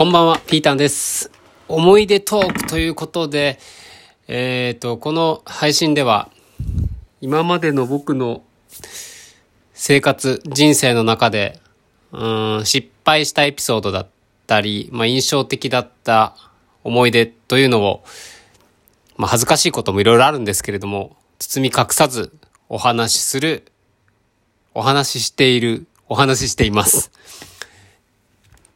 こんばんは、ピータンです。思い出トークということで、えっ、と、この配信では、今までの僕の生活、人生の中で、うん、失敗したエピソードだったり、まあ、印象的だった思い出というのを、まあ、恥ずかしいこともいろいろあるんですけれども、包み隠さずお話しする、お話ししている、お話ししています。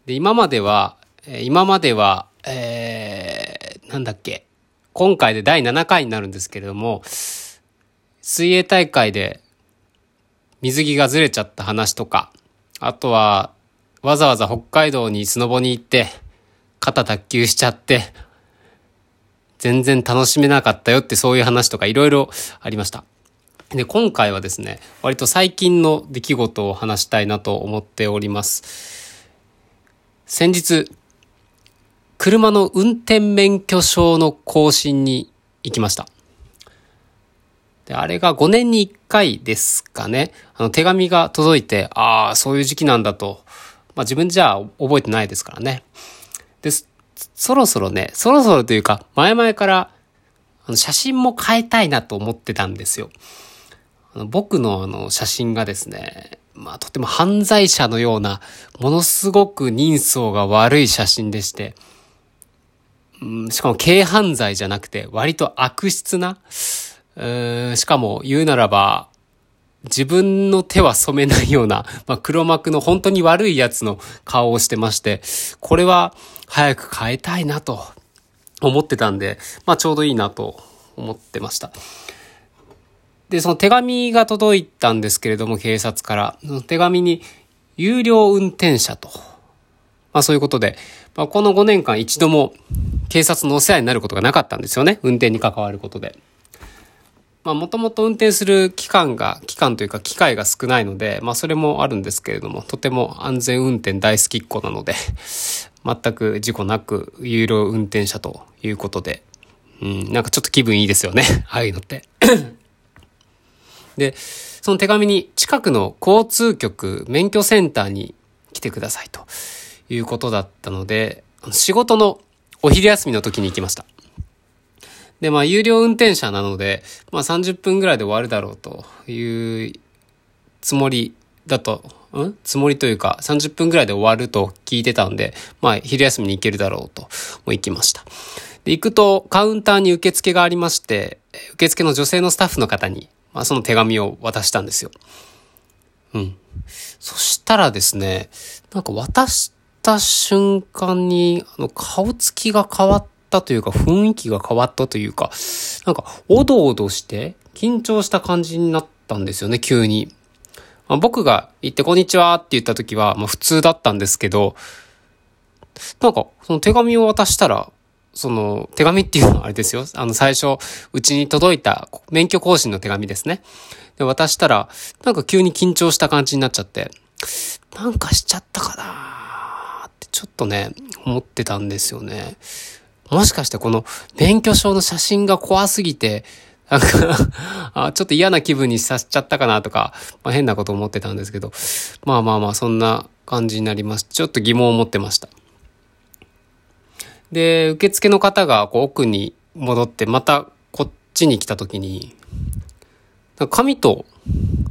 で、今までは、今までは、えー、なんだっけ、今回で第7回になるんですけれども、水泳大会で水着がずれちゃった話とか、あとは、わざわざ北海道にスノボに行って、肩脱臼しちゃって、全然楽しめなかったよってそういう話とかいろいろありました。で、今回はですね、割と最近の出来事を話したいなと思っております。先日、車の運転免許証の更新に行きました。で、あれが5年に1回ですかね。あの、手紙が届いて、ああ、そういう時期なんだと。まあ自分じゃ覚えてないですからね。で、そそろそろね、そろそろというか、前々から、あの写真も変えたいなと思ってたんですよ。あの僕のあの写真がですね、まあとても犯罪者のような、ものすごく人相が悪い写真でして、うんしかも軽犯罪じゃなくて、割と悪質な、うんしかも言うならば、自分の手は染めないような、まあ、黒幕の本当に悪いやつの顔をしてまして、これは早く変えたいなと思ってたんで、まあちょうどいいなと思ってました。で、その手紙が届いたんですけれども、警察から。その手紙に、有料運転者と。まあそういうことで、まあ、この5年間一度も警察のお世話になることがなかったんですよね。運転に関わることで。まあもともと運転する期間が、期間というか機会が少ないので、まあそれもあるんですけれども、とても安全運転大好きっ子なので、全く事故なく有料運転者ということで、うん、なんかちょっと気分いいですよね。ああいうのって。で、その手紙に近くの交通局免許センターに来てくださいということだったので、仕事のお昼休みの時に行きました。で、まあ、有料運転者なので、まあ、30分ぐらいで終わるだろうというつもりだと、ん？つもりというか、30分ぐらいで終わると聞いてたんで、まあ、昼休みに行けるだろうと、もう行きました。で、行くと、カウンターに受付がありまして、受付の女性のスタッフの方に、まあ、その手紙を渡したんですよ。うん。そしたらですね、なんか渡した瞬間に、あの、顔つきが変わったというか、雰囲気が変わったというか、なんか、おどおどして、緊張した感じになったんですよね、急に。まあ、僕が行って、こんにちはって言った時は、まあ、普通だったんですけど、なんか、その手紙を渡したら、その、手紙っていうのはあれですよ。あの、最初、うちに届いた免許更新の手紙ですね。で、渡したら、なんか急に緊張した感じになっちゃって、なんかしちゃったかなょっとね、思ってたんですよね。もしかしてこの免許証の写真が怖すぎて、なんか あ、ちょっと嫌な気分にさせちゃったかなとか、まあ、変なこと思ってたんですけど、まあまあまあ、そんな感じになります。ちょっと疑問を持ってました。で、受付の方がこう奥に戻って、またこっちに来た時に、なんか紙と、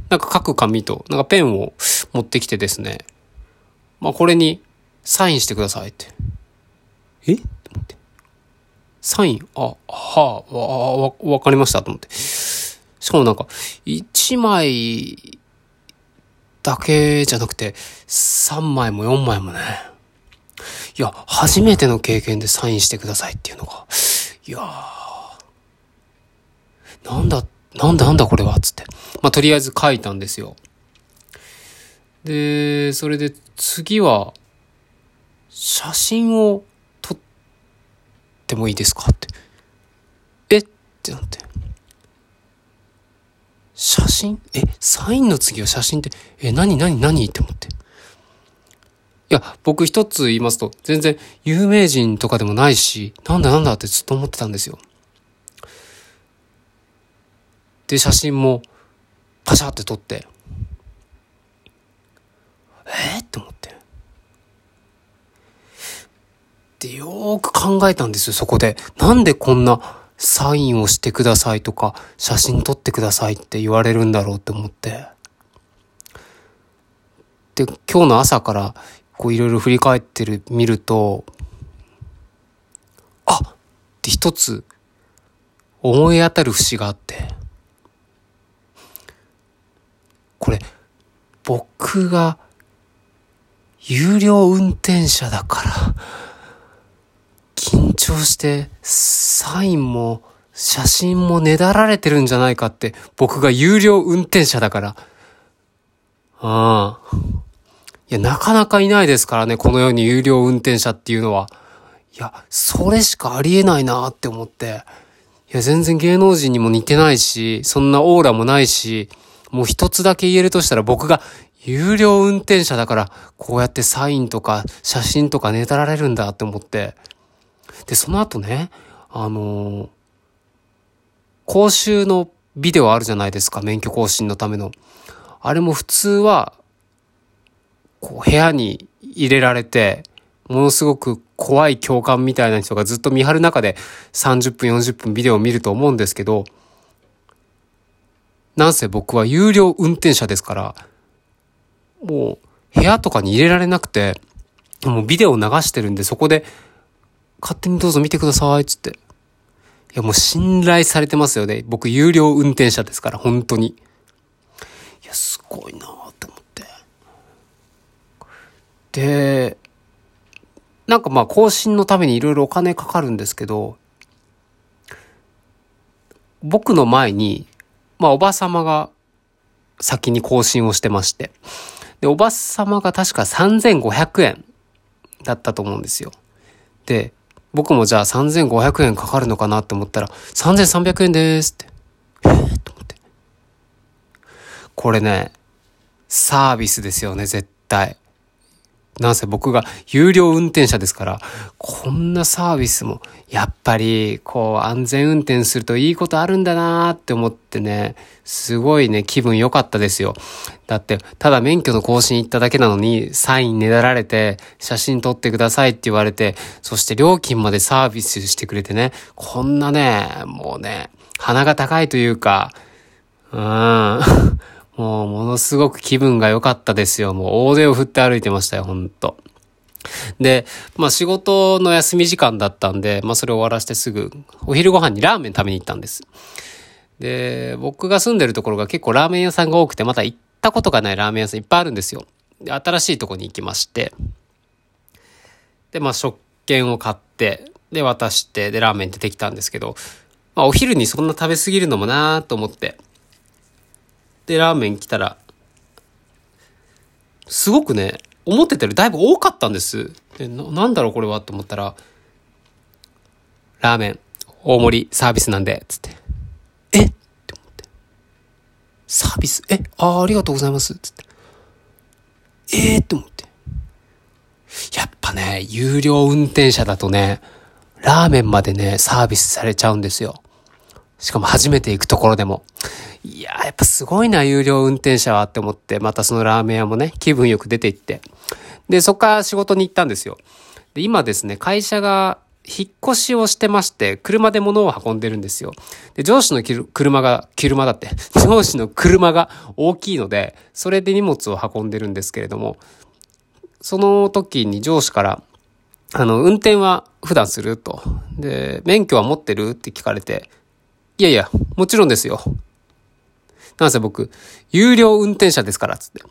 なんか書く紙と、なんかペンを持ってきてですね、まあこれにサインしてくださいって。え？思って。サイン？あ、はあ、わ、わ、わかりましたと思って。しかもなんか、1枚だけじゃなくて、3枚も4枚もね。いや、初めての経験でサインしてくださいっていうのが、いやー、なんだ、なんだなんだこれはつって。まあ、とりあえず書いたんですよ。で、それで次は、写真を撮ってもいいですかって。え？ってなって。写真？え、サインの次は写真って、え、何？何？何？って思って。いや、僕一つ言いますと、全然有名人とかでもないし、なんだ？なんだ？ってずっと思ってたんですよ。で、写真もパシャって撮って、えー、って。よーく考えたんですよ、そこで。なんでこんなサインをしてくださいとか、写真撮ってくださいって言われるんだろうって思って。で、今日の朝からこういろいろ振り返ってる、見ると、あって一つ思い当たる節があって、これ、僕が有料運転者だから、緊張してサインも写真もねだられてるんじゃないかって、僕が有料運転者だから。ああ。いや、なかなかいないですからね、この世に有料運転者っていうのは。いや、それしかありえないなって思って。いや、全然芸能人にも似てないし、そんなオーラもないし、もう一つだけ言えるとしたら僕が有料運転者だから、こうやってサインとか写真とかねだられるんだって思って。で、その後ね、あのー、講習のビデオあるじゃないですか、免許更新のための。あれも普通は、こう部屋に入れられて、ものすごく怖い教官みたいな人がずっと見張る中で30分40分ビデオを見ると思うんですけど、なんせ僕は有料運転者ですから、もう部屋とかに入れられなくて、もうビデオを流してるんでそこで勝手にどうぞ見てください、っつって。いや、もう信頼されてますよね。僕有料運転者ですから、本当に。いや、すごいなって思って。で、なんかまあ更新のためにいろいろお金かかるんですけど、僕の前にまあ、おばさまが先に更新をしてまして。で、おばさまが確か3500円だったと思うんですよ。で、僕もじゃあ3500円かかるのかなって思ったら、3300円ですって。え、と思って。これね、サービスですよね、絶対。なんせ僕が有料運転者ですから、こんなサービスも、やっぱり、こう、安全運転するといいことあるんだなーって思ってね、すごいね、気分良かったですよ。だって、ただ免許の更新行っただけなのに、サインねだられて、写真撮ってくださいって言われて、そして料金までサービスしてくれてね、こんなね、もうね、鼻が高いというか、うーん。もうものすごく気分が良かったですよ。もう大手を振って歩いてましたよ、ほんと。で、まあ仕事の休み時間だったんで、まあそれを終わらせてすぐ、お昼ご飯にラーメン食べに行ったんです。で、僕が住んでるところが結構ラーメン屋さんが多くて、また行ったことがないラーメン屋さんいっぱいあるんですよ。で、新しいとこに行きまして、で、まあ食券を買って、で、渡して、で、ラーメン出てきたんですけど、まあお昼にそんな食べ過ぎるのもなーと思って、で、ラーメン来たら、すごくね、思ってたよりだいぶ多かったんです。で、な、んだろうこれはと思ったら、ラーメン、大盛りサービスなんで、つって。え？って思って。サービス？え？ああ、ありがとうございます。つって。えー、って思って。やっぱね、有料運転者だとね、ラーメンまでね、サービスされちゃうんですよ。しかも初めて行くところでも。いやっぱすごいな、有料運転者はって思って、またそのラーメン屋もね、気分よく出て行って。で、そっから仕事に行ったんですよ。で、今ですね、会社が引っ越しをしてまして、車で物を運んでるんですよ。で、上司の車が、車だって、上司の車が大きいので、それで荷物を運んでるんですけれども、その時に上司から、あの、運転は普段すると。で、免許は持ってる？って聞かれて、いやいや、もちろんですよ。なんせ僕、有料運転者ですから、つって。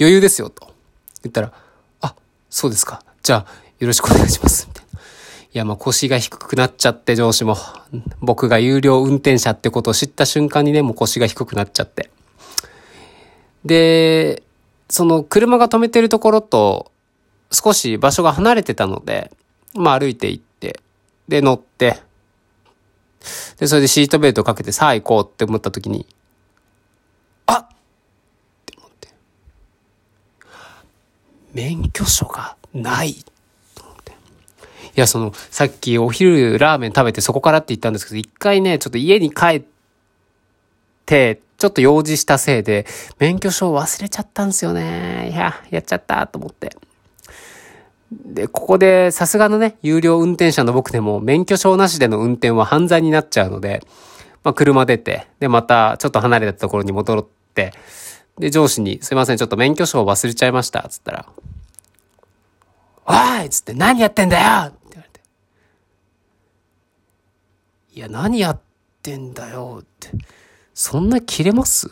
余裕ですよ、と。言ったら、あ、そうですか。じゃあ、よろしくお願いします。みたいな。いや、まあ腰が低くなっちゃって、上司も。僕が有料運転者ってことを知った瞬間にね、もう腰が低くなっちゃって。で、その車が止めてるところと、少し場所が離れてたので、まあ歩いて行って、で乗って、で、それでシートベルトかけてさあ行こうって思った時に、あっって思って。免許証がない。いや、その、さっきお昼ラーメン食べてそこからって言ったんですけど、一回ね、ちょっと家に帰って、ちょっと用事したせいで、免許証忘れちゃったんですよね。いや、やっちゃったと思って。で、ここでさすがのね、有料運転者の僕でも免許証なしでの運転は犯罪になっちゃうので、まあ車出て、でまたちょっと離れたところに戻って、で上司にすいません、ちょっと免許証忘れちゃいました、つったら、おいつって何やってんだよって言われて。いや、何やってんだよって。そんな切れます？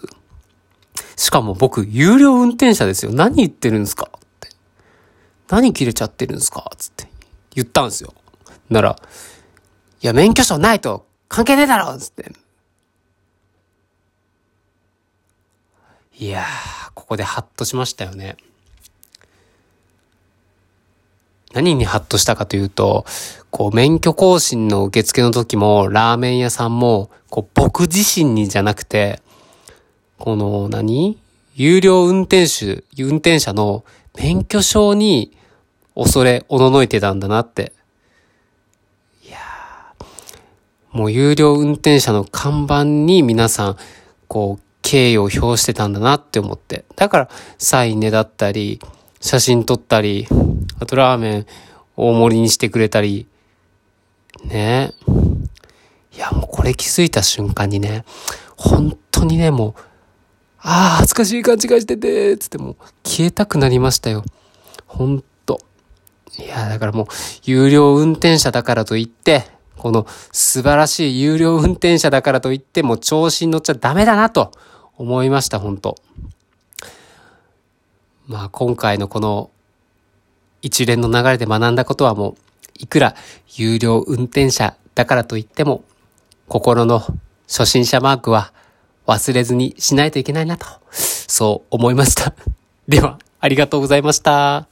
しかも僕、有料運転者ですよ。何言ってるんですか？って何切れちゃってるんですか？つって言ったんですよ。なら、いや、免許証ないと関係ねえだろつって。いやー、ここでハッとしましたよね。何にハッとしたかというと、こう、免許更新の受付の時も、ラーメン屋さんも、こう、僕自身にじゃなくて、この何、有料運転手、運転者の免許証に恐れ、おののいてたんだなって。いやもう有料運転者の看板に皆さん、こう、敬意を表してたんだなって思って。だから、サインねだったり、写真撮ったり、あとラーメン大盛りにしてくれたり、ねいや、もうこれ気づいた瞬間にね、本当にね、もう、ああ、恥ずかしい勘違いしてて、つってもう消えたくなりましたよ。ほんと。いや、だからもう、有料運転者だからといって、この素晴らしい有料運転者だからといって、も調子に乗っちゃダメだなと思いました、本当。まあ今回のこの一連の流れで学んだことはもう、いくら有料運転者だからといっても、心の初心者マークは忘れずにしないといけないなと、そう思いました。では、ありがとうございました。